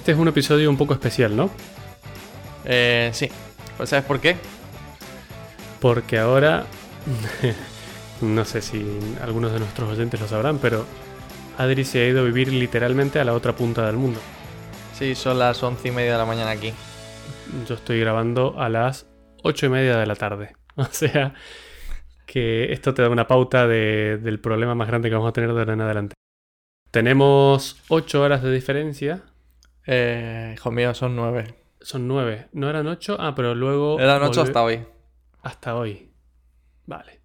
este es un episodio un poco especial, ¿no? Eh, sí. ¿Sabes por qué? Porque ahora, no sé si algunos de nuestros oyentes lo sabrán, pero Adri se ha ido a vivir literalmente a la otra punta del mundo. Sí, son las once y media de la mañana aquí. Yo estoy grabando a las ocho y media de la tarde. O sea que esto te da una pauta de- del problema más grande que vamos a tener de ahora en adelante. Tenemos ocho horas de diferencia. Eh, hijo mío, son nueve. Son nueve. ¿No eran ocho? Ah, pero luego... Eran ocho volve- hasta hoy. Hasta hoy. Vale.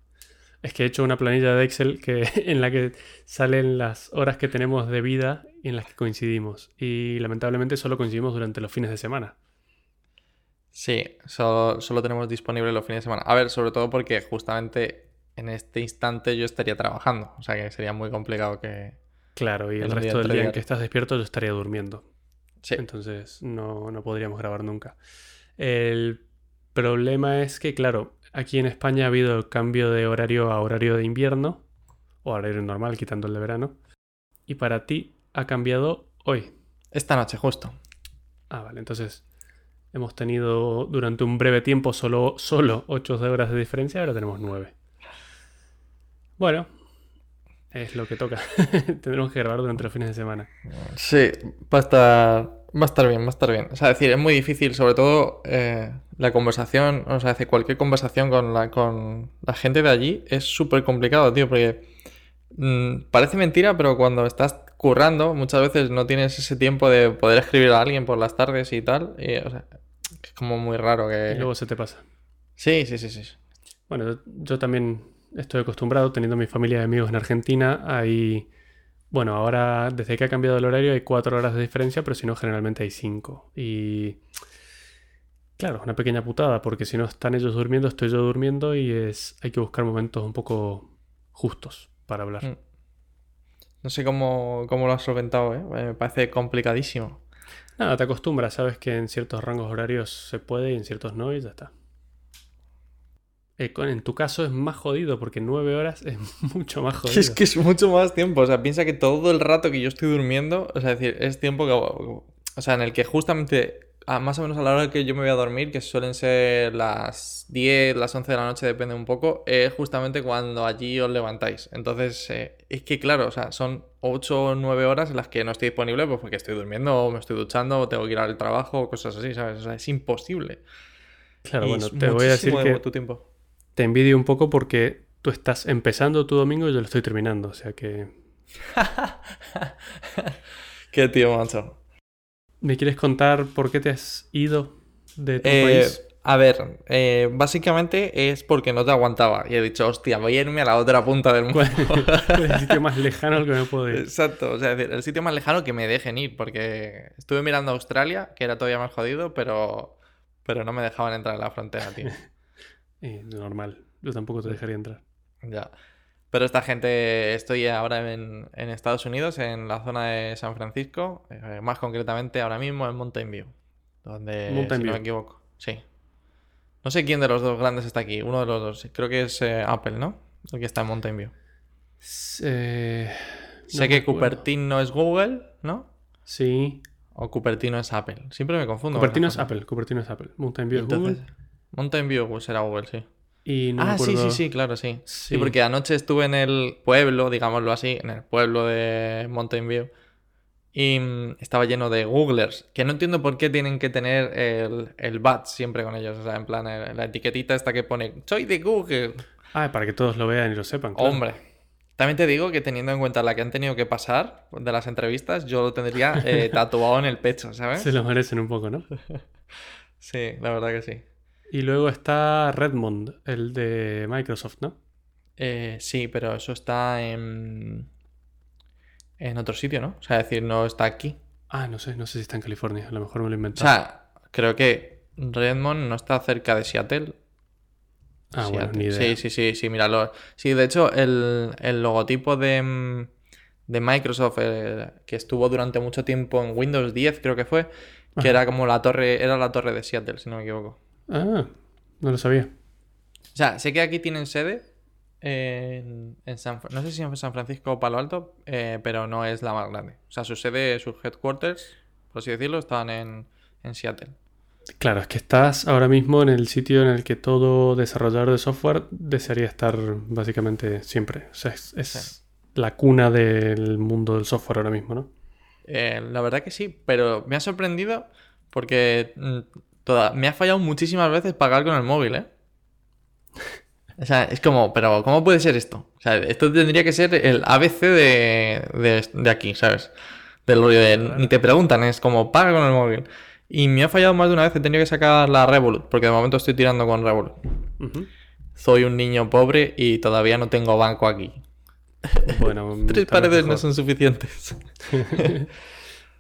Es que he hecho una planilla de Excel que, en la que salen las horas que tenemos de vida y en las que coincidimos. Y lamentablemente solo coincidimos durante los fines de semana. Sí, solo, solo tenemos disponible los fines de semana. A ver, sobre todo porque justamente en este instante yo estaría trabajando. O sea que sería muy complicado que... Claro, y el día resto del día en que estás despierto yo estaría durmiendo. Sí. Entonces no, no podríamos grabar nunca. El problema es que, claro, aquí en España ha habido el cambio de horario a horario de invierno, o horario normal, quitando el de verano. Y para ti ha cambiado hoy. Esta noche, justo. Ah, vale, entonces hemos tenido durante un breve tiempo solo, solo 8 horas de diferencia, ahora tenemos 9. Bueno, es lo que toca. Tendremos que grabar durante los fines de semana. Sí, va a estar, va a estar bien, va a estar bien. O sea, es decir, es muy difícil, sobre todo eh, la conversación, o sea, hacer cualquier conversación con la, con la gente de allí es súper complicado, tío, porque mm, parece mentira, pero cuando estás currando, muchas veces no tienes ese tiempo de poder escribir a alguien por las tardes y tal. Y, o sea, es como muy raro que... Y luego se te pasa. Sí, sí, sí, sí. Bueno, yo también estoy acostumbrado, teniendo mi familia de amigos en Argentina, hay... Bueno, ahora desde que ha cambiado el horario hay 4 horas de diferencia, pero si no, generalmente hay 5. Y... Claro, una pequeña putada, porque si no están ellos durmiendo, estoy yo durmiendo y es hay que buscar momentos un poco justos para hablar. Mm. No sé cómo, cómo lo has solventado, ¿eh? Me parece complicadísimo. Nada, te acostumbras, sabes que en ciertos rangos horarios se puede y en ciertos no y ya está. Eh, en tu caso es más jodido porque 9 horas es mucho más jodido. Es que es mucho más tiempo. O sea, piensa que todo el rato que yo estoy durmiendo, o sea, es decir, es tiempo que. O sea, en el que justamente, a- más o menos a la hora que yo me voy a dormir, que suelen ser las 10, las 11 de la noche, depende un poco, es justamente cuando allí os levantáis. Entonces, eh, es que claro, o sea, son 8 o 9 horas en las que no estoy disponible, pues porque estoy durmiendo, o me estoy duchando, o tengo que ir al trabajo, o cosas así, ¿sabes? O sea, es imposible. Claro, Y bueno, te voy a decir de que tu tiempo. Te envidio un poco porque tú estás empezando tu domingo y yo lo estoy terminando. O sea que. Qué tío, macho. ¿Me quieres contar por qué te has ido de tu Eh, país? a ver, eh, básicamente es porque no te aguantaba. Y he dicho, hostia, voy a irme a la otra punta del mundo. ¿Cuál cuál es el sitio más lejano al que me puedo ir? Exacto, o sea, es decir, el sitio más lejano que me dejen ir, porque estuve mirando Australia, que era todavía más jodido, pero, pero no me dejaban entrar en la frontera, tío. Eh, normal, yo tampoco te dejaría entrar. Ya. Pero esta gente, estoy ahora en, en Estados Unidos, en la zona de San Francisco, eh, más concretamente ahora mismo en Mountain View, donde, Mountain si no me equivoco, sí. No sé quién de los dos grandes está aquí, uno de los dos, creo que es eh, Apple, ¿no? El que está en Mountain View. Eh, sé no que. Cupertino es Google, ¿no? Sí. O Cupertino es Apple. Siempre me confundo. Cupertino es. Apple, Cupertino es Apple. Mountain View es Google. Mountain View será Google, sí. Y no me ah, sí, sí, sí, claro, sí. Sí, Sí. porque anoche estuve en el pueblo, digámoslo así, en el pueblo de Mountain View. Y mm, estaba lleno de Googlers, que no entiendo por qué tienen que tener el, el badge siempre con ellos. O sea, en plan, la etiquetita esta que pone, soy de Google. Ah, para que todos lo vean y lo sepan. claro. Hombre. También te digo que teniendo en cuenta la que han tenido que pasar de las entrevistas, yo lo tendría eh, tatuado en el pecho, ¿sabes? Se lo merecen un poco, ¿no? Sí, la verdad que sí. Y luego está Redmond, el de Microsoft, ¿no? Eh, sí, pero eso está en, en otro sitio, ¿no? O sea, es decir, no está aquí. Ah, no sé, no sé si está en California. A lo mejor me lo he O sea, creo que Redmond no está cerca de Seattle. ah, bueno, Seattle. ni idea. Sí, sí, sí, sí, míralo. Sí, de hecho, el, el logotipo de, de Microsoft, eh, que estuvo durante mucho tiempo en Windows 10, creo que fue, que Ajá. era como la torre, era la torre de Seattle, si no me equivoco. Ah, no lo sabía. O sea, sé que aquí tienen sede en, en San, no sé si en San Francisco o Palo Alto, eh, pero no es la más grande. O sea, su sede, sus headquarters, por así decirlo, estaban en, en Seattle. Claro, es que estás ahora mismo en el sitio en el que todo desarrollador de software desearía estar básicamente siempre. O sea, es, es Sí. la cuna del mundo del software ahora mismo, ¿no? Eh, la verdad que sí, pero me ha sorprendido porque mm, toda- me ha fallado muchísimas veces pagar con el móvil, ¿eh? O sea, es como, pero ¿cómo puede ser esto? O sea, esto tendría que ser el ABC de, de, de aquí, ¿sabes? Del rollo de ni te preguntan, es como paga con el móvil. Y me ha fallado más de una vez, he tenido que sacar la Revolut, porque de momento estoy tirando con Revolut. Soy un niño pobre y todavía no tengo banco aquí. Bueno, Tres paredes no son suficientes.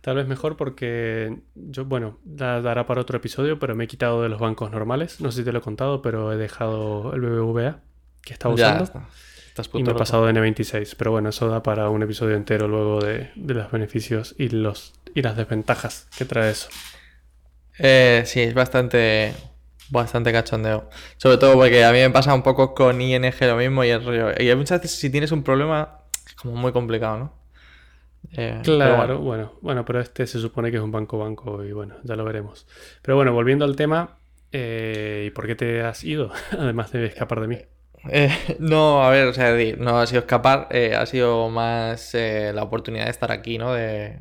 Tal vez mejor porque yo, bueno, da- dará para otro episodio, pero me he quitado de los bancos normales. No sé si te lo he contado, pero he dejado el BBVA que estaba Ya usando está. Estás y me he pasado de N26. Pero bueno, eso da para un episodio entero luego de, de los beneficios y, los, y las desventajas que trae eso. Eh, sí, es bastante, bastante cachondeo. Sobre todo porque a mí me pasa un poco con ING lo mismo y el rollo. Y muchas veces si tienes un problema, es como muy complicado, ¿no? Eh, Claro, bueno. bueno, bueno, pero este se supone que es un banco banco y bueno, ya lo veremos. Pero bueno, volviendo al tema, eh, ¿y por qué te has ido? Además de escapar de mí. Eh, no, a ver, o sea, no ha sido escapar, ha sido más la oportunidad de estar aquí, ¿no? De,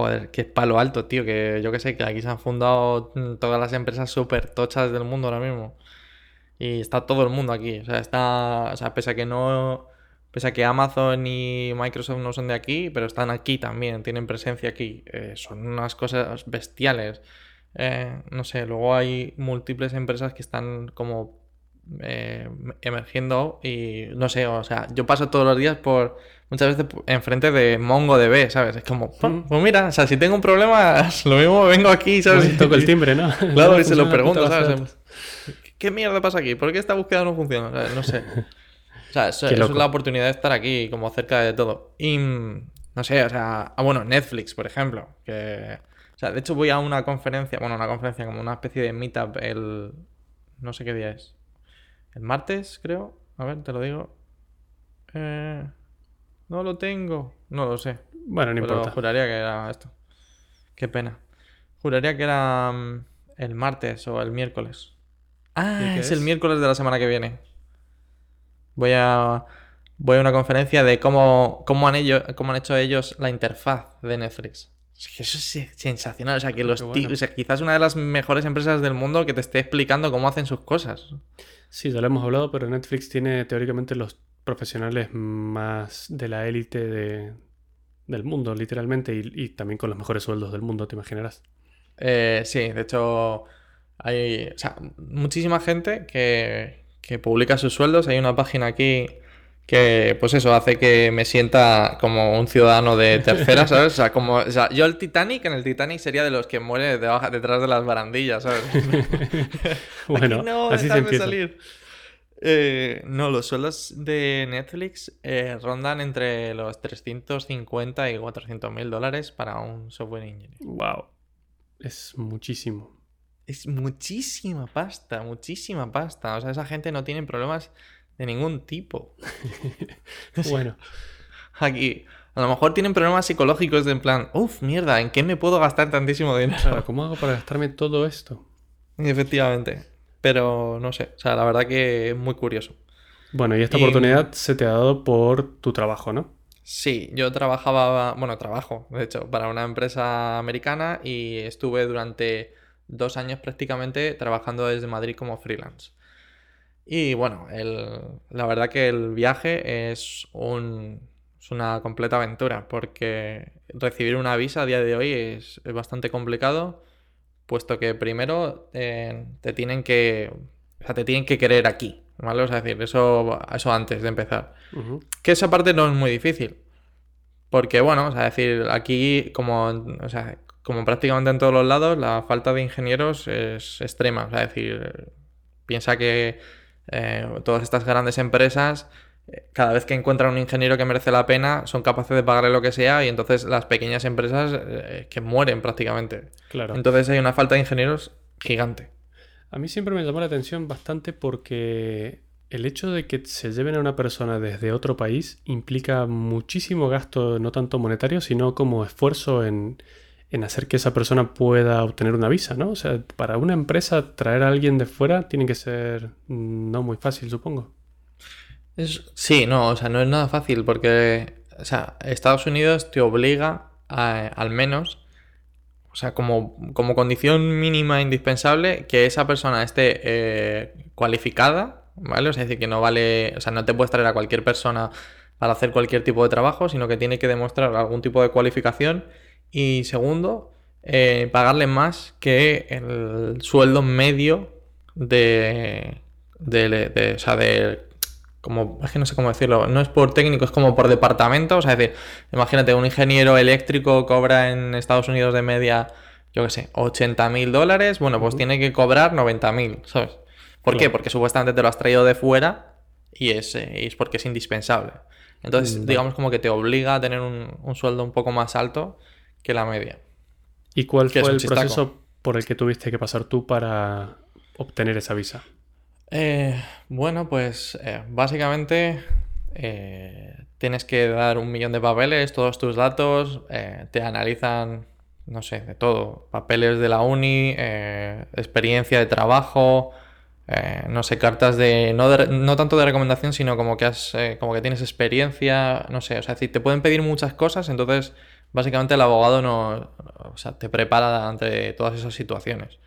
joder, que es palo alto, tío, que yo que sé, que aquí se han fundado todas las empresas súper tochas del mundo ahora mismo. Y está todo el mundo aquí, o sea, está, o sea, pese a que no, pese a que Amazon y Microsoft no son de aquí, pero están aquí también, tienen presencia aquí, eh, son unas cosas bestiales. Eh, no sé, luego hay múltiples empresas que están como eh, emergiendo y no sé, o sea, yo paso todos los días por muchas veces enfrente de MongoDB, ¿sabes? Es como, Mm. pues mira, o sea, si tengo un problema, lo mismo vengo aquí, ¿sabes? Toco el timbre, ¿no? Claro, y se lo pregunto, ¿sabes? ¿Qué mierda pasa aquí? ¿Por qué esta búsqueda no funciona? O sea, no sé. O sea, eso, es la oportunidad de estar aquí, como cerca de todo. Y mm, no sé, o sea, ah, bueno, Netflix, por ejemplo, que o sea, de hecho voy a una conferencia, bueno, una conferencia como una especie de meetup el no sé qué día es. El martes, creo. A ver, te lo digo. Eh, no lo tengo. No lo sé. Bueno, no Pero importa. juraría que era esto. Qué pena. Juraría que era mm, el martes o el miércoles. Ah, ¿Y qué es, el es? miércoles de la semana que viene. Voy a voy a una conferencia de cómo, cómo han ellos, cómo han hecho ellos la interfaz de Netflix. Eso es sensacional. O sea, que Oh, los bueno. o sea, quizás una de las mejores empresas del mundo que te esté explicando cómo hacen sus cosas. Sí, ya lo hemos hablado, pero Netflix tiene teóricamente los profesionales más de la élite de- del mundo, literalmente, y, y también con los mejores sueldos del mundo, te imaginarás. Eh, sí, de hecho, hay o sea, muchísima gente que, que publica sus sueldos. Hay una página aquí que, pues eso, hace que me sienta como un ciudadano de tercera, ¿sabes? O sea, como, o sea, yo el Titanic, en el Titanic sería de los que muere debajo, detrás de las barandillas, ¿sabes? Bueno, Aquí no, así se empieza. salir. Eh, no, los sueldos de Netflix eh, rondan entre los 350 y 400 mil dólares para un software engineer. Wow, es muchísimo. Es muchísima pasta, muchísima pasta. O sea, esa gente no tiene problemas de ningún tipo. Bueno, Aquí, a lo mejor tienen problemas psicológicos de en plan, uff, mierda, ¿en qué me puedo gastar tantísimo dinero? claro, ¿cómo hago para gastarme todo esto? Efectivamente. Pero no sé, o sea, la verdad que es muy curioso. Bueno, y esta Y- oportunidad se te ha dado por tu trabajo, ¿no? Sí, yo trabajaba, bueno, trabajo, de hecho, para una empresa americana y estuve durante dos años prácticamente trabajando desde Madrid como freelance. Y bueno, el- la verdad que el viaje es, un, es una completa aventura porque recibir una visa a día de hoy es, es bastante complicado, puesto que primero eh, te tienen que, o sea, te tienen que querer aquí, ¿vale? O sea, decir, eso, eso antes de empezar. Que esa parte no es muy difícil. Porque, bueno, o sea, decir, aquí, como, o sea, como prácticamente en todos los lados, la falta de ingenieros es extrema. O sea, decir, piensa que eh, todas estas grandes empresas, eh, cada vez que encuentran un ingeniero que merece la pena, son capaces de pagarle lo que sea, y entonces las pequeñas empresas eh, que mueren prácticamente. Claro. Entonces hay una falta de ingenieros gigante. A mí siempre me llamó la atención bastante porque el hecho de que se lleven a una persona desde otro país implica muchísimo gasto, no tanto monetario, sino como esfuerzo en, en hacer que esa persona pueda obtener una visa, ¿no? O sea, para una empresa traer a alguien de fuera tiene que ser no muy fácil, supongo. sí, no, o sea, no es nada fácil porque, o sea, Estados Unidos te obliga a, al menos, o sea, como, como condición mínima indispensable, que esa persona esté eh, cualificada, ¿vale? O sea, es decir, que no vale, o sea, no te puedes traer a cualquier persona para hacer cualquier tipo de trabajo, sino que tiene que demostrar algún tipo de cualificación y segundo, eh, pagarle más que el sueldo medio de, de, o sea, de como, es que no sé cómo decirlo, no es por técnico, es como por departamento, o sea, es decir, imagínate, un ingeniero eléctrico cobra en Estados Unidos de media, yo qué sé, 80 mil dólares, bueno, pues tiene que cobrar 90 mil, ¿sabes? ¿Por qué? Porque supuestamente te lo has traído de fuera y es, eh, es porque es indispensable. Entonces, mm, digamos como que te obliga a tener un, un sueldo un poco más alto que la media. ¿Y cuál fue el proceso por el que tuviste que pasar tú para obtener esa visa? Eh, bueno, pues eh, básicamente eh, tienes que dar un millón de papeles, todos tus datos, te analizan, no sé, de todo, papeles de la uni, experiencia de trabajo, no sé, cartas de no, no, tanto de recomendación, sino como que has, como que tienes experiencia, no sé, o sea, te pueden pedir muchas cosas, entonces básicamente el abogado no, o sea, te prepara ante todas esas situaciones.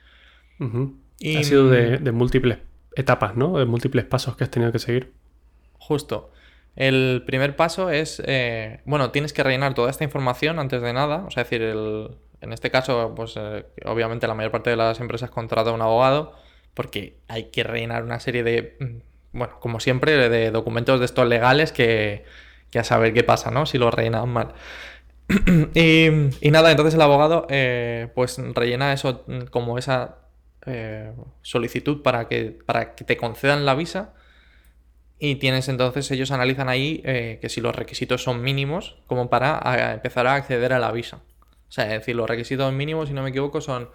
y... Ha sido de, múltiples etapas, ¿no? De múltiples pasos que has tenido que seguir. Justo. El primer paso es, eh, bueno, tienes que rellenar toda esta información antes de nada. O sea, es decir, en este caso, pues eh, obviamente la mayor parte de las empresas contrata a un abogado porque hay que rellenar una serie de, mm, bueno, como siempre, de documentos de estos legales que, que a saber qué pasa, ¿no? Si lo rellenan mal. y, nada, entonces el abogado eh, pues rellena eso como esa eh, solicitud para que, para que te concedan la visa. Y tienes entonces, ellos analizan ahí eh, que si los requisitos son mínimos, como para empezar a acceder a la visa. O sea, es decir, los requisitos mínimos, si no me equivoco, son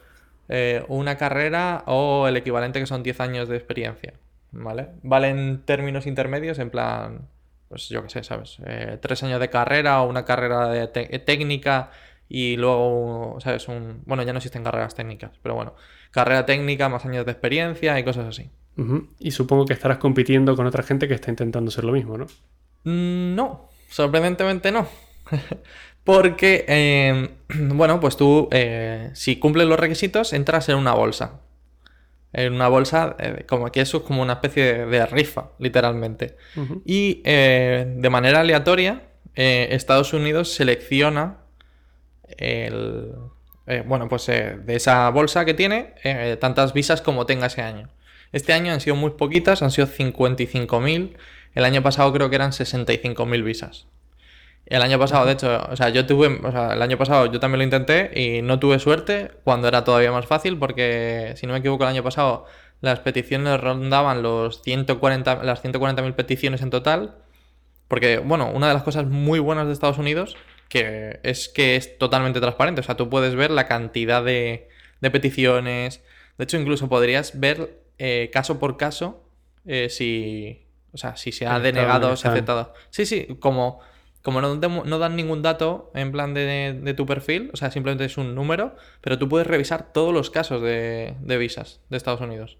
una carrera o el equivalente que son 10 años de experiencia. ¿Vale? Valen términos intermedios, en plan, pues yo qué sé, ¿sabes? Eh, tres años de carrera o una carrera de técnica y luego, ¿sabes? Un, bueno, ya no existen carreras técnicas, pero bueno, carrera técnica, más años de experiencia y cosas así. Y supongo que estarás compitiendo con otra gente que está intentando hacer lo mismo, ¿no? Mm, no, sorprendentemente no. Porque, em, bueno, pues tú, eh, si cumples los requisitos, entras en una bolsa en una bolsa, eh, como que eso es como una especie de, rifa, literalmente. Y eh, de manera aleatoria, eh, Estados Unidos selecciona el, bueno, pues de esa bolsa que tiene, tantas visas como tenga ese año. Este año han sido muy poquitas, han sido 55.000. El año pasado creo que eran 65.000 visas. El año pasado, de hecho, o sea, yo tuve, o sea, el año pasado yo también lo intenté y no tuve suerte cuando era todavía más fácil porque, si no me equivoco, el año pasado las peticiones rondaban los 140, las 140.000 peticiones en total. Porque, bueno, una de las cosas muy buenas de Estados Unidos que es que es totalmente transparente. O sea, tú puedes ver la cantidad de, de peticiones. De hecho, incluso podrías ver eh, caso por caso eh, si, o sea, si se ha denegado o se ha aceptado. Sí, sí, como como no, no, dan ningún dato en plan de, tu perfil, o sea, simplemente es un número, pero tú puedes revisar todos los casos de, visas de Estados Unidos.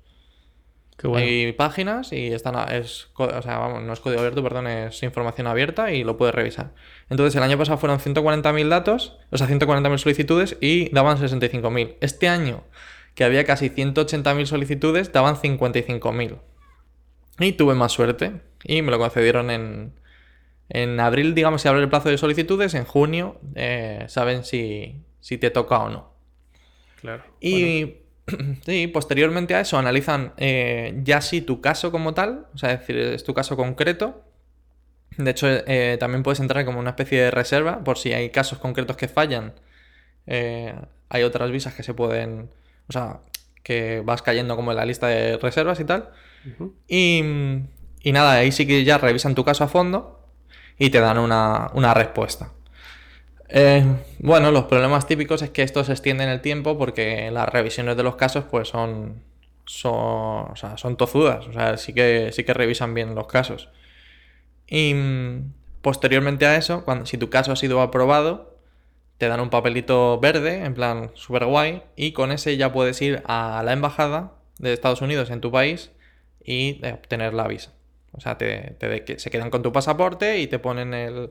Qué bueno. Hay páginas y están, es, o sea, vamos, no es código abierto, perdón, es información abierta y lo puedes revisar. Entonces, el año pasado fueron 140.000 datos, o sea, 140.000 solicitudes y daban 65.000. Este año, que había casi 180.000 solicitudes, daban 55.000. Y tuve más suerte y me lo concedieron en, en abril, digamos, se abre el plazo de solicitudes, en junio eh, saben si, te toca o no. Claro. Y posteriormente a eso analizan eh, ya si tu caso como tal, o sea, es decir, es tu caso concreto. De hecho, eh, también puedes entrar como una especie de reserva por si hay casos concretos que fallan. hay otras visas que se pueden, o sea, que vas cayendo como en la lista de reservas y tal. y, y nada, ahí sí que ya revisan tu caso a fondo y te dan una, respuesta. Eh, bueno, los problemas típicos es que esto se extiende en el tiempo porque las revisiones de los casos pues son, son, son tozudas, o sea, sí que, sí que revisan bien los casos. Y mm, posteriormente a eso, cuando, si tu caso ha sido aprobado, te dan un papelito verde, en plan super guay, y con ese ya puedes ir a la embajada de Estados Unidos en tu país y eh, obtener la visa. O sea, te, te- se quedan con tu pasaporte y te ponen el,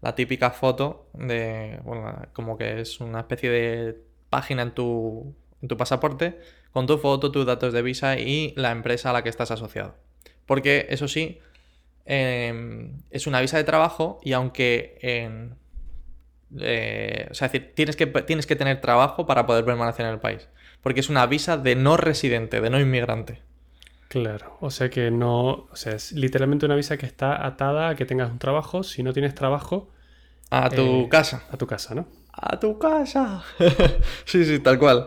la típica foto de, bueno, como que es una especie de página en tu, en tu pasaporte con tu foto, tus datos de visa y la empresa a la que estás asociado. Porque eso sí, em, es una visa de trabajo y aunque eh, o sea, decir, tienes que, tienes que tener trabajo para poder permanecer en el país. Porque es una visa de no residente, de no inmigrante. Claro, o sea que no, o sea, es literalmente una visa que está atada a que tengas un trabajo. Si no tienes trabajo, A tu Eh, casa. a tu casa, ¿no? A tu casa. sí, sí, tal cual.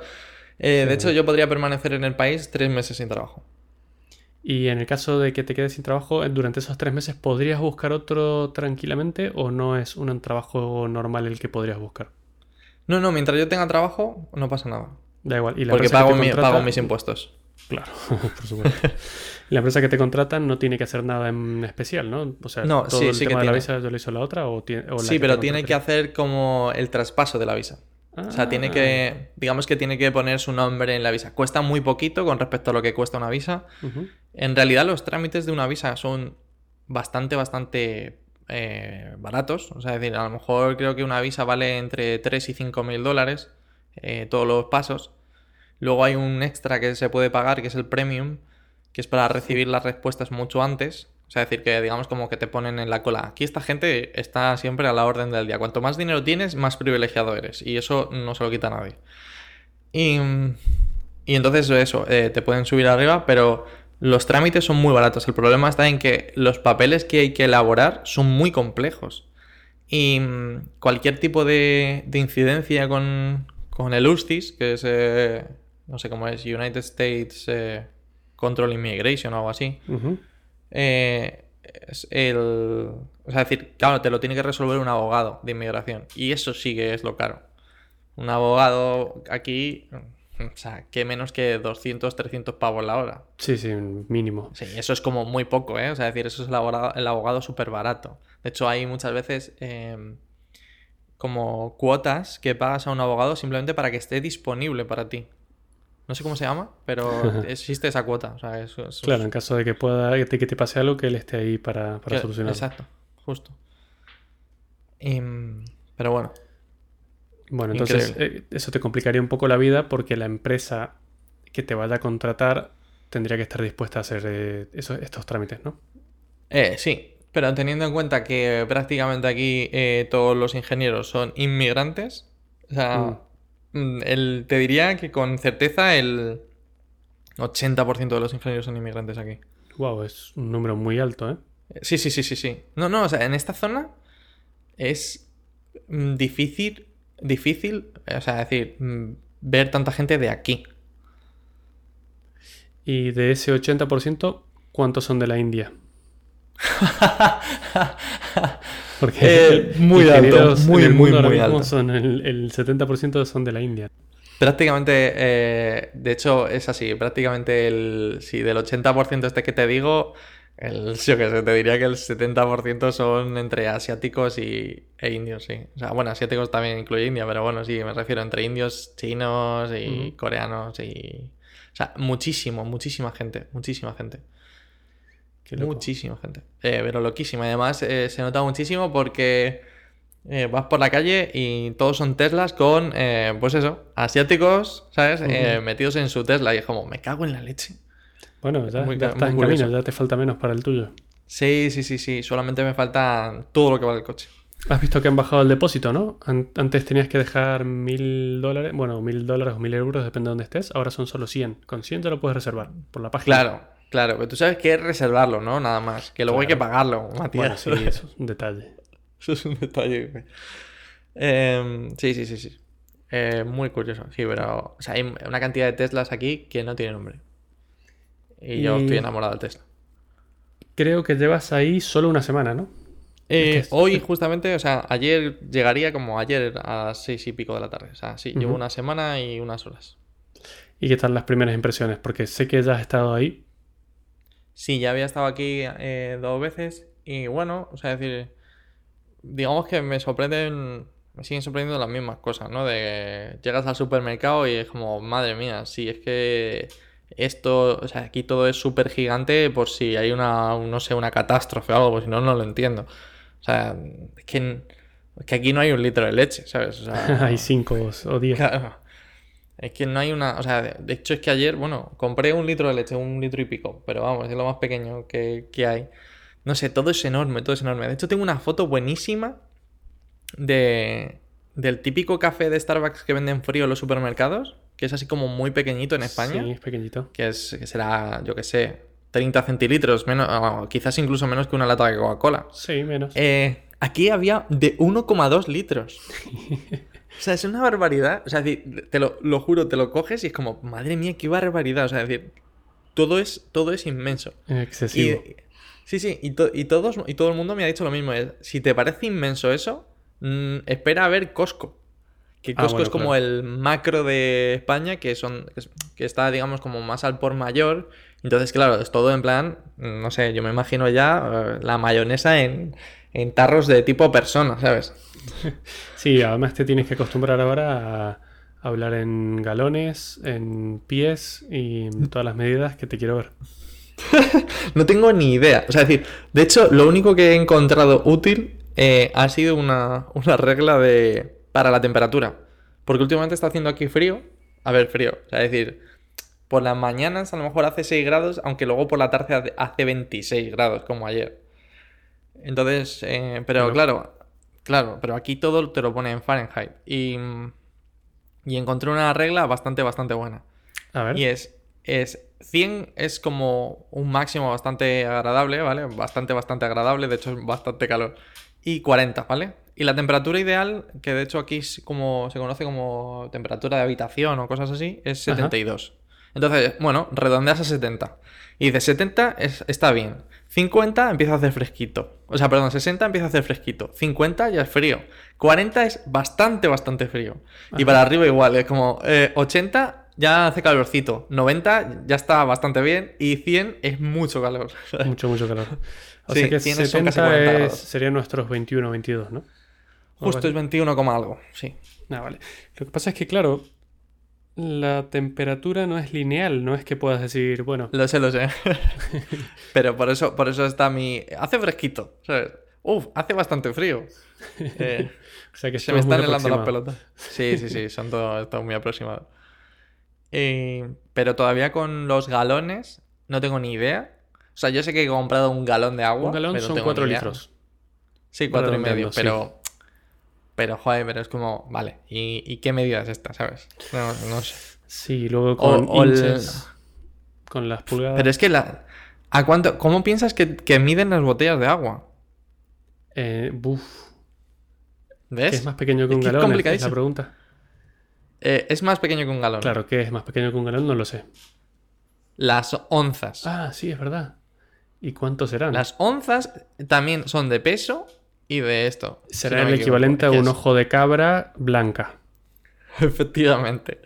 Eh, de hecho, yo podría permanecer en el país tres meses sin trabajo. Y en el caso de que te quedes sin trabajo, eh, durante esos tres meses, ¿podrías buscar otro tranquilamente o no es un trabajo normal el que podrías buscar? No, no, mientras yo tenga trabajo, no pasa nada. Da igual. Y la Porque pago, mi- pago mis impuestos. Claro, por supuesto. la empresa que te contrata no tiene que hacer nada en especial, ¿no? O sea, No, todo sí, el sí que de la visa yo lo hizo la otra o, tiene, o la Sí, pero tiene que hacer como el traspaso de la visa. O sea, tiene Ah. que, digamos que tiene que poner su nombre en la visa. Cuesta muy poquito con respecto a lo que cuesta una visa. En realidad los trámites de una visa son bastante, bastante eh, baratos. O sea, es decir, a lo mejor creo que una visa vale entre 3 y 5 mil dólares eh, todos los pasos. Luego hay un extra que se puede pagar, que es el premium, que es para recibir las respuestas mucho antes. O sea, decir, que digamos como que te ponen en la cola. Aquí esta gente está siempre a la orden del día. Cuanto más dinero tienes, más privilegiado eres. Y eso no se lo quita nadie. Y, y entonces eso, eh, te pueden subir arriba, pero los trámites son muy baratos. El problema está en que los papeles que hay que elaborar son muy complejos. Y mm, cualquier tipo de, de incidencia con, con el USCIS, que es, eh, no sé cómo es, United States eh, Control Immigration o algo así, eh, es el... O sea, es decir, claro, te lo tiene que resolver un abogado de inmigración. Y eso sí que es lo caro. Un abogado aquí, o sea, que menos que 200, 300 pavos la hora. Sí, sí, mínimo. Sí, eso es como muy poco, ¿eh? O sea, es decir, eso es el abogado, el abogado súper barato. De hecho, hay muchas veces eh, como cuotas que pagas a un abogado simplemente para que esté disponible para ti. No sé cómo se llama, pero existe esa cuota. O sea, Claro, en caso de que pueda que te, que te pase algo, que él esté ahí para, para que- solucionarlo. Exacto, justo. Y, mm, pero bueno, Bueno, entonces eh, eso te complicaría un poco la vida porque la empresa que te vaya a contratar tendría que estar dispuesta a hacer eh, esos- estos trámites, ¿no? Eh, sí, pero teniendo en cuenta que prácticamente aquí eh, todos los ingenieros son inmigrantes, o sea, mm, el- te diría que con certeza el 80% de los ingenieros son inmigrantes aquí. Wow, es un número muy alto, ¿eh? Eh, Sí, sí, sí, sí, sí. No, no, o sea, en esta zona es mm, difícil, difícil, o sea, decir, mm, ver tanta gente de aquí. Y de ese 80%, ¿cuántos son de la India? Porque Eh, muy alto, muy, muy, muy alto. Son el, el 70% son de la India. Prácticamente, eh, de hecho, es así. Prácticamente el. Sí, del 80% este que te digo, el, yo sé, te diría que el 70% son entre asiáticos y, e indios, sí. O sea, bueno, asiáticos también incluye India, pero bueno, sí, me refiero entre indios, chinos y coreanos y. O sea, muchísimo, muchísima gente, muchísima gente. Muchísima gente. Eh, pero loquísima. Además eh, se nota muchísimo porque eh, vas por la calle y todos son Teslas con, pues eso, asiáticos, ¿sabes? Metidos en su Tesla. Y es como, me cago en la leche. Bueno, ya, Muy ya ca- estás en camino, ya te falta menos para el tuyo. Sí, sí, sí, sí. Solamente me falta todo lo que vale el coche. Has visto que han bajado el depósito, ¿no? An- Antes tenías que dejar mil dólares, bueno, mil dólares o mil euros, depende de dónde estés. Ahora son solo 100. Con 100 ya lo puedes reservar por la página. Claro, claro. Pero tú sabes que es reservarlo, ¿no? Nada más. Que luego hay que pagarlo, Matías. Bueno, sí, eso es un detalle. Eso es un detalle. Em, sí, sí, sí, sí. Eh, muy curioso. Sí, pero o sea, hay una cantidad de Teslas aquí que no tiene nombre. Y yo estoy enamorado del Tesla. Creo que llevas ahí solo una semana, ¿no? Eh, hoy, justamente, o sea, ayer llegaría como ayer a las seis y pico de la tarde. O sea, sí, llevo una semana y unas horas. ¿Y qué tal las primeras impresiones? Porque sé que ya has estado ahí. Sí, ya había estado aquí eh, dos veces y bueno, o sea, es decir, digamos que me sorprenden me siguen sorprendiendo las mismas cosas, ¿no? De llegas al supermercado y es como, madre mía, sí, es que esto, o sea, aquí todo es súper gigante por si hay una, no sé, una catástrofe o algo, pues si no, no lo entiendo. O sea, es que, es que aquí no hay un litro de leche, ¿sabes? O sea, Hay cinco o diez. Claro. Es que no hay una. O sea, de- hecho es que ayer, bueno, compré un litro de leche, un litro y pico, pero vamos, es lo más pequeño que, que hay. No sé, todo es enorme, todo es enorme. De hecho, tengo una foto buenísima de, del típico café de Starbucks que venden frío en los supermercados, que es así como muy pequeñito en España, Sí, es pequeñito. que, es, que será, yo qué sé, 30 centilitros, menos, o quizás incluso menos que una lata de Coca-Cola. Sí, menos. Eh, aquí había de 1,2 litros. O sea, es una barbaridad. O sea, es decir, te lo, lo juro, te lo coges y es como, madre mía, qué barbaridad. O sea, es decir, todo es, todo es inmenso. Y, Excesivo. sí, sí, y, to- y todos, y todo el mundo me ha dicho lo mismo. es, si te parece inmenso eso, mm, espera a ver Costco. Que Ah, Costco bueno, es como claro. el macro de España, que son que está, digamos, como más al por mayor. Entonces, claro, es todo en plan, mm, no sé, yo me imagino ya eh, la mayonesa en, en tarros de tipo persona, ¿sabes? Sí, además te tienes que acostumbrar ahora a hablar en galones, en pies y en todas las medidas que te quiero ver. No tengo ni idea. O sea, es decir, de hecho, lo único que he encontrado útil eh, ha sido una, una regla de para la temperatura. Porque últimamente está haciendo aquí frío. A ver, frío. O sea, es decir, por las mañanas a lo mejor hace 6 grados, aunque luego por la tarde hace- hace 26 grados, como ayer. Entonces, eh, pero Bueno. claro, claro, pero aquí todo te lo pone en Fahrenheit. Y, y encontré una regla bastante, bastante buena. A ver. Y es, es 100 es como un máximo bastante agradable, ¿vale? Bastante, bastante agradable, de hecho es bastante calor. Y 40, ¿vale? Y la temperatura ideal, que de hecho aquí es como, se conoce como temperatura de habitación o cosas así, es Ajá. 72. Entonces, bueno, redondeas a 70. Y de 70 es- está bien. 50 empieza a hacer fresquito. O sea, perdón, 60 empieza a hacer fresquito. 50 ya es frío. 40 es bastante, bastante frío. Y Ajá. para arriba igual, es como eh, 80 ya hace calorcito. 90 ya está bastante bien. Y 100 es mucho calor. Mucho, mucho calor. O Sí, sea que 100 son casi 70 40 es- serían nuestros 21 22, ¿no? Justo es 21, coma algo, sí. Ah, vale. Lo que pasa es que, claro, la temperatura no es lineal, no es que puedas decir, bueno, Lo sé, lo sé. Pero por eso, por eso está mi. Hace fresquito, ¿sabes? Uf, hace bastante frío. Eh, o sea que se me están helando las aproximados. pelotas. Sí, sí, sí, son todo, todo muy aproximado. Eh, pero todavía con los galones no tengo ni idea. O sea, yo sé que he comprado un galón de agua. Un galón pero son tengo 4 ni idea. litros. Sí, cuatro y medio, pero. Pero, joder, pero es como, vale, ¿y, y qué medida es esta, sabes? No, no sé. Sí, luego con o el- con las pulgadas. Pero es que la. ¿A cuánto? ¿Cómo piensas que, que miden las botellas de agua? Eh, buf, ¿Ves? ¿qué es más pequeño que Es un que es galón? Es la pregunta. Eh, es más pequeño que un galón. Claro, ¿qué es más pequeño que un galón? No lo sé. Las onzas. Ah, sí, es verdad. ¿Y cuántos serán? Las onzas también son de peso y de esto. si Será no el equivoco, equivalente a un ojo de cabra blanca. Efectivamente.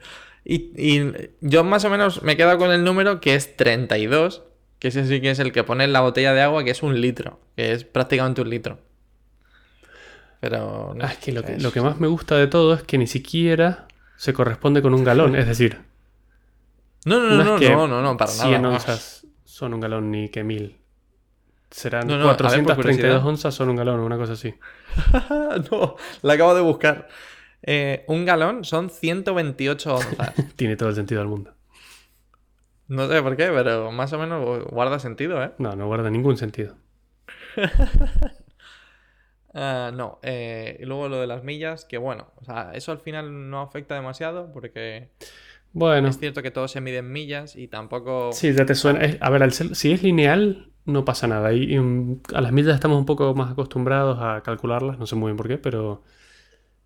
Y, y yo más o menos me quedo con el número que es 32, que ese sí que es el que pone en la botella de agua, que es un litro, que es prácticamente un litro. Pero... no Ah, es que lo, que es- lo que más me gusta de todo es que ni siquiera se corresponde con un galón. Es decir, No, no, no, no no, no, no, para 100 nada. onzas son un galón ni que 1000. Serán No, no, a ver, por 432 curiosidad. onzas son un galón, una cosa así. no, la acabo de buscar. Eh, un galón son 128 onzas. Tiene todo el sentido del mundo. No sé por qué, pero más o menos guarda sentido, ¿eh? No, no guarda ningún sentido. Ah, no, eh, y luego lo de las millas, que bueno, o sea, eso al final no afecta demasiado porque Bueno, es cierto que todo se mide en millas y tampoco... sí, ya te suena. es- a ver, ser- si es lineal, no pasa nada. Y, y, mm, a las millas estamos un poco más acostumbrados a calcularlas, no sé muy bien por qué, pero,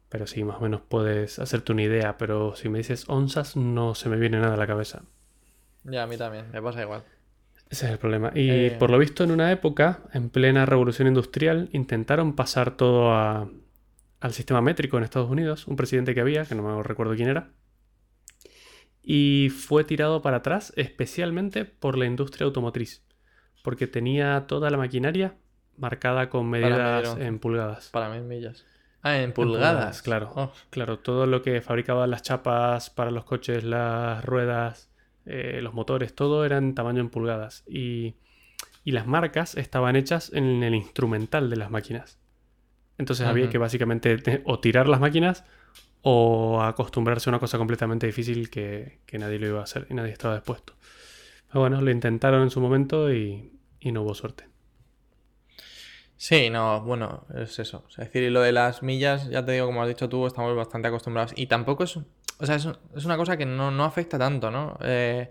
pero sí, más o menos puedes hacerte una idea. Pero si me dices onzas, no se me viene nada a la cabeza. Ya, a mí también, me pasa igual. Ese es el problema. Y Eh. por lo visto, en una época, en plena revolución industrial, intentaron pasar todo a- al sistema métrico en Estados Unidos. Un presidente que había, que no me recuerdo quién era. Y fue tirado para atrás especialmente por la industria automotriz. Porque tenía toda la maquinaria marcada con medidas en pulgadas. Para en millas. Ah, en pulgadas. claro. Oh. Claro, todo lo que fabricaban las chapas para los coches, las ruedas, eh, los motores, todo era en tamaño en pulgadas. Y, y las marcas estaban hechas en el instrumental de las máquinas. Entonces había que básicamente te- o tirar las máquinas o acostumbrarse a una cosa completamente difícil que, que nadie lo iba a hacer y nadie estaba dispuesto. Bueno, lo intentaron en su momento y, no hubo suerte. Sí, no, bueno, es eso. Es decir, lo de las millas, ya te digo, como has dicho tú, estamos bastante acostumbrados. Y tampoco es, o sea, es, es una cosa que no, no afecta tanto, ¿no? Eh,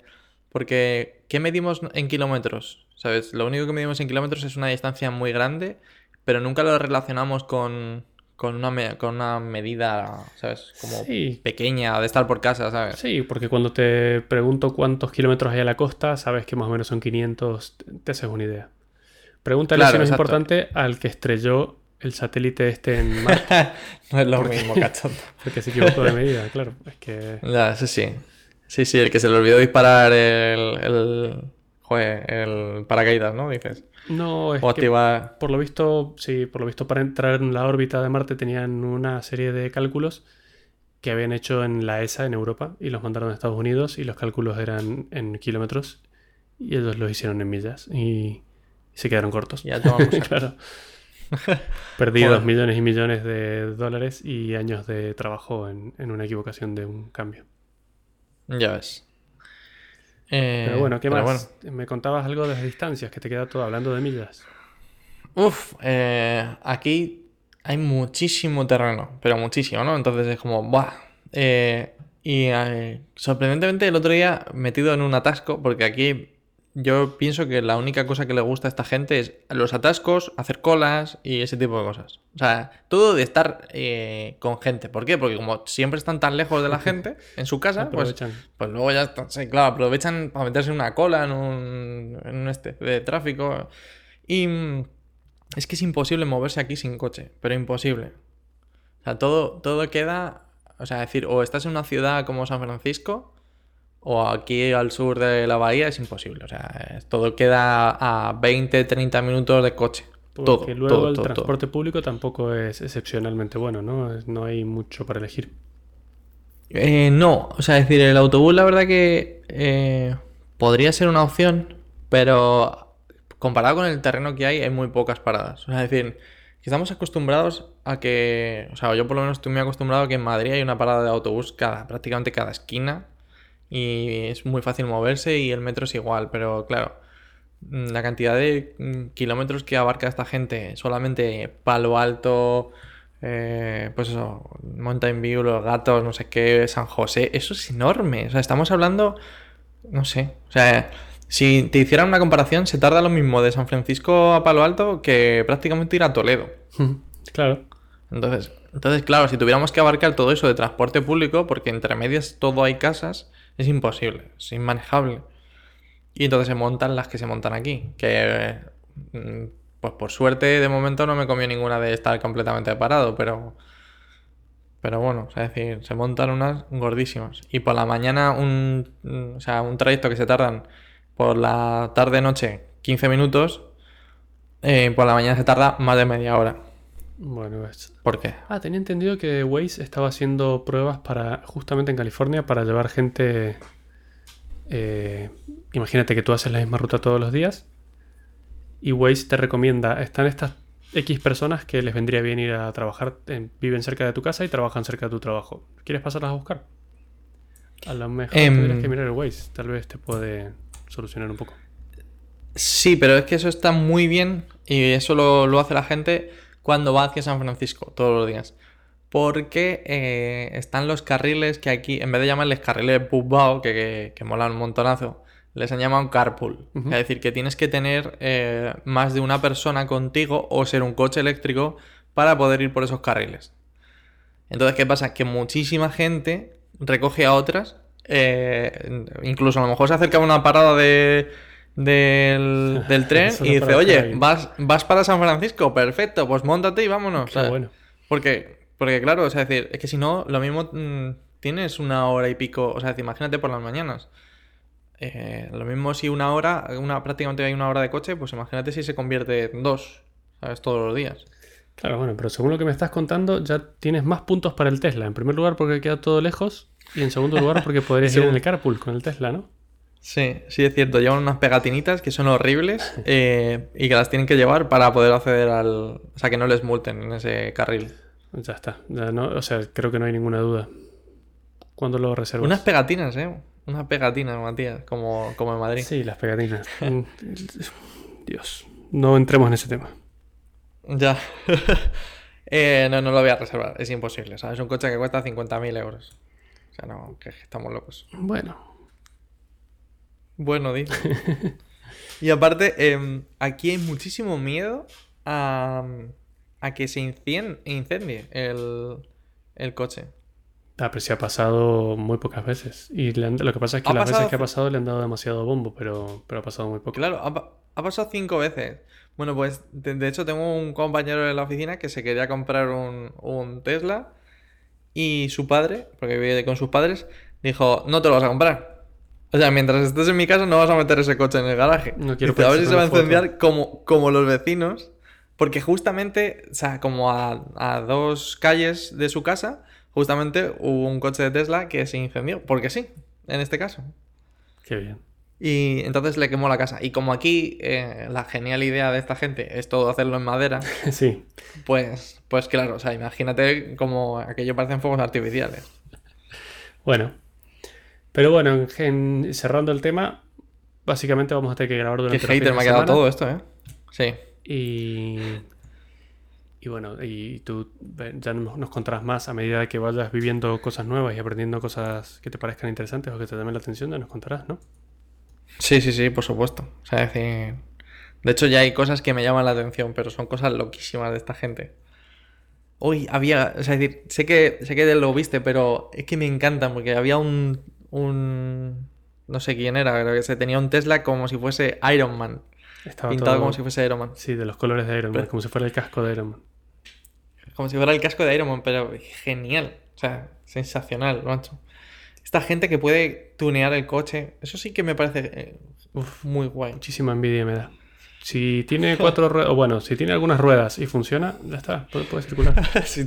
porque, ¿qué medimos en kilómetros? ¿Sabes? Lo único que medimos en kilómetros es una distancia muy grande, pero nunca lo relacionamos con, con, una, me- con una medida, ¿sabes? Como Sí. pequeña, de estar por casa, ¿sabes? Sí, porque cuando te pregunto cuántos kilómetros hay a la costa, sabes que más o menos son 500, te- haces una idea. Pregúntale Claro, si no es importante al que estrelló el satélite este en Marte, no es lo Porque- mismo, cachondo. porque se equivocó de medida, claro. Es que Ya, sí, sí. Sí, sí, el que se le olvidó disparar el, el, joder, el paracaídas, ¿no? Dices. no, es O que por lo visto, sí, por lo visto para entrar en la órbita de Marte tenían una serie de cálculos que habían hecho en la ESA en Europa y los mandaron a Estados Unidos y los cálculos eran en kilómetros y ellos los hicieron en millas y, se quedaron cortos. Ya tomamos saco. claro. Perdidos Joder. millones y millones de dólares y años de trabajo en, en una equivocación de un cambio. Ya ves. Eh, Pero bueno, ¿qué pero más? Me contabas algo de las distancias, que te queda todo hablando de millas. Uf, eh, aquí hay muchísimo terreno, pero muchísimo, ¿no? Entonces es como, ¡buah! Eh, y sorprendentemente el otro día metido en un atasco, porque aquí yo pienso que la única cosa que le gusta a esta gente es los atascos, hacer colas y ese tipo de cosas. O sea, todo de estar eh, con gente. ¿Por qué? Porque como siempre están tan lejos de la gente en su casa, pues. Pues luego ya está, sí, claro, aprovechan para meterse en una cola, en un, en un este de tráfico. Y mm, es que es imposible moverse aquí sin coche, pero imposible. O sea, todo, todo queda, o sea, decir, o estás en una ciudad como San Francisco, o aquí al sur de la bahía es imposible. O sea, todo queda a 20, 30 minutos de coche. Porque todo, luego todo, el todo, transporte público tampoco es excepcionalmente bueno, ¿no? No hay mucho para elegir. Eh, no, o sea, es decir, el autobús la verdad que eh, podría ser una opción, pero comparado con el terreno que hay, hay muy pocas paradas. O sea, es decir, que estamos acostumbrados a que, o sea, yo por lo menos estoy muy acostumbrado a que en Madrid hay una parada de autobús cada, prácticamente cada esquina y es muy fácil moverse y el metro es igual, pero claro, mm, la cantidad de mm, kilómetros que abarca esta gente, solamente Palo Alto, eh, pues eso, Mountain View, Los Gatos, no sé qué, San José, eso es enorme. O sea, estamos hablando, no sé, o sea, si te hicieran una comparación, se tarda lo mismo de San Francisco a Palo Alto que prácticamente ir a Toledo. claro. Entonces, entonces, claro, si tuviéramos que abarcar todo eso de transporte público, porque entre medias todo hay casas, es imposible, es inmanejable. Y entonces se montan las que se montan aquí, que mm, pues por suerte de momento no me comió ninguna de estar completamente parado, pero pero bueno, es decir, se montan unas gordísimas. Y por la mañana un, mm, o sea, un trayecto que se tardan por la tarde noche 15 minutos, eh, por la mañana se tarda más de media hora. Bueno, es... ¿Por qué? Ah, tenía entendido que Waze estaba haciendo pruebas para, justamente en California, para llevar gente... eh, imagínate que tú haces la misma ruta todos los días y Waze te recomienda, están estas X personas que les vendría bien ir a trabajar, en- viven cerca de tu casa y trabajan cerca de tu trabajo. ¿Quieres pasarlas a buscar? A lo mejor Em. tendrías que mirar el Waze, tal vez te puede solucionar un poco. Sí, pero es que eso está muy bien y eso lo, lo hace la gente cuando va hacia San Francisco todos los días. Porque eh, están los carriles que aquí, en vez de llamarles carriles bubbao, que, que, que molan un montonazo, les han llamado carpool. Es decir, que tienes que tener eh, más de una persona contigo o ser un coche eléctrico para poder ir por esos carriles. Entonces, ¿qué pasa? Que muchísima gente recoge a otras. eh, incluso a lo mejor se acerca a una parada de, del, del tren y dice, oye, dejar ahí". vas, vas para San Francisco, perfecto, pues montate y vámonos. Qué ¿sabes? bueno. Porque, porque claro, o sea, es decir, es que si no, lo mismo mm, tienes una hora y pico, o sea, imagínate por las mañanas. Eh, lo mismo si una hora, una, prácticamente hay una hora de coche, pues imagínate si se convierte en dos, ¿sabes? Todos los días. Claro, bueno, pero según lo que me estás contando, ya tienes más puntos para el Tesla. En primer lugar, porque queda todo lejos. Y en segundo lugar, porque podrías ir en el carpool con el Tesla, ¿no? Sí, sí, es cierto. Llevan unas pegatinitas que son horribles eh, y que las tienen que llevar para poder acceder al. O sea, que no les multen en ese carril. Ya está. Ya no, o sea, creo que no hay ninguna duda. ¿Cuándo lo reservas? Unas pegatinas, ¿eh? Unas pegatinas, Matías, como, como en Madrid. Sí, las pegatinas. Dios. No entremos en ese tema. Ya. eh, no, no lo voy a reservar. Es imposible. ¿sabes? Es un coche que cuesta 50.000 euros. O sea, no, que estamos locos. Bueno. Bueno, dice. y aparte, eh, aquí hay muchísimo miedo a, a que se incien- incendie el, el coche. Ah, pero sí ha pasado muy pocas veces. Y han- lo que pasa es que Ha las veces que ha pasado le han dado demasiado bombo, pero, pero ha pasado muy poco. Claro, ha, pa- ha pasado cinco veces. Bueno, pues de, de hecho tengo un compañero en la oficina que se quería comprar un, un Tesla y su padre, porque vive con sus padres, dijo, no te lo vas a comprar. O sea, mientras estés en mi casa no vas a meter ese coche en el garaje. No quiero Dice, a ver si se va a incendiar como, como los vecinos. Porque justamente, o sea, como a, a dos calles de su casa, justamente hubo un coche de Tesla que se incendió. Porque sí, en este caso. Qué bien. Y entonces le quemó la casa. Y como aquí eh, la genial idea de esta gente es todo hacerlo en madera, sí. pues, pues claro, o sea, imagínate como aquello parecen fuegos artificiales. Bueno. Pero bueno, en, en- cerrando el tema, básicamente vamos a tener que grabar Qué durante los hater me ha quedado semana. todo esto, ¿eh? Sí. Y, y bueno, y tú ya nos contarás más a medida que vayas viviendo cosas nuevas y aprendiendo cosas que te parezcan interesantes o que te llamen la atención, ya nos contarás, ¿no? Sí, sí, sí, por supuesto. O sea, es decir... De hecho, ya hay cosas que me llaman la atención, pero son cosas loquísimas de esta gente. Hoy había, o sea, es decir, sé que, sé que lo viste, pero es que me encantan porque había un, un, no sé quién era, creo que se tenía un Tesla como si fuese Iron Man, Estaba pintado todo- como si fuese Iron Man. Sí, de los colores de Iron Man, Pero- como si fuera el casco de Iron Man. Como si fuera el casco de Iron Man, pero genial. O sea, sensacional, macho. Esta gente que puede tunear el coche, eso sí que me parece eh, uf, muy guay. Muchísima envidia me da. Si tiene cuatro ruedas, o bueno, si tiene algunas ruedas y funciona, ya está, puede, puede circular. Sí,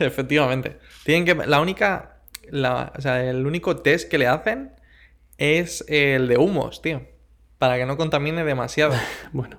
efectivamente. Tienen que. La única. O sea, el único test que le hacen es el de humos, tío. Para que no contamine demasiado. Bueno,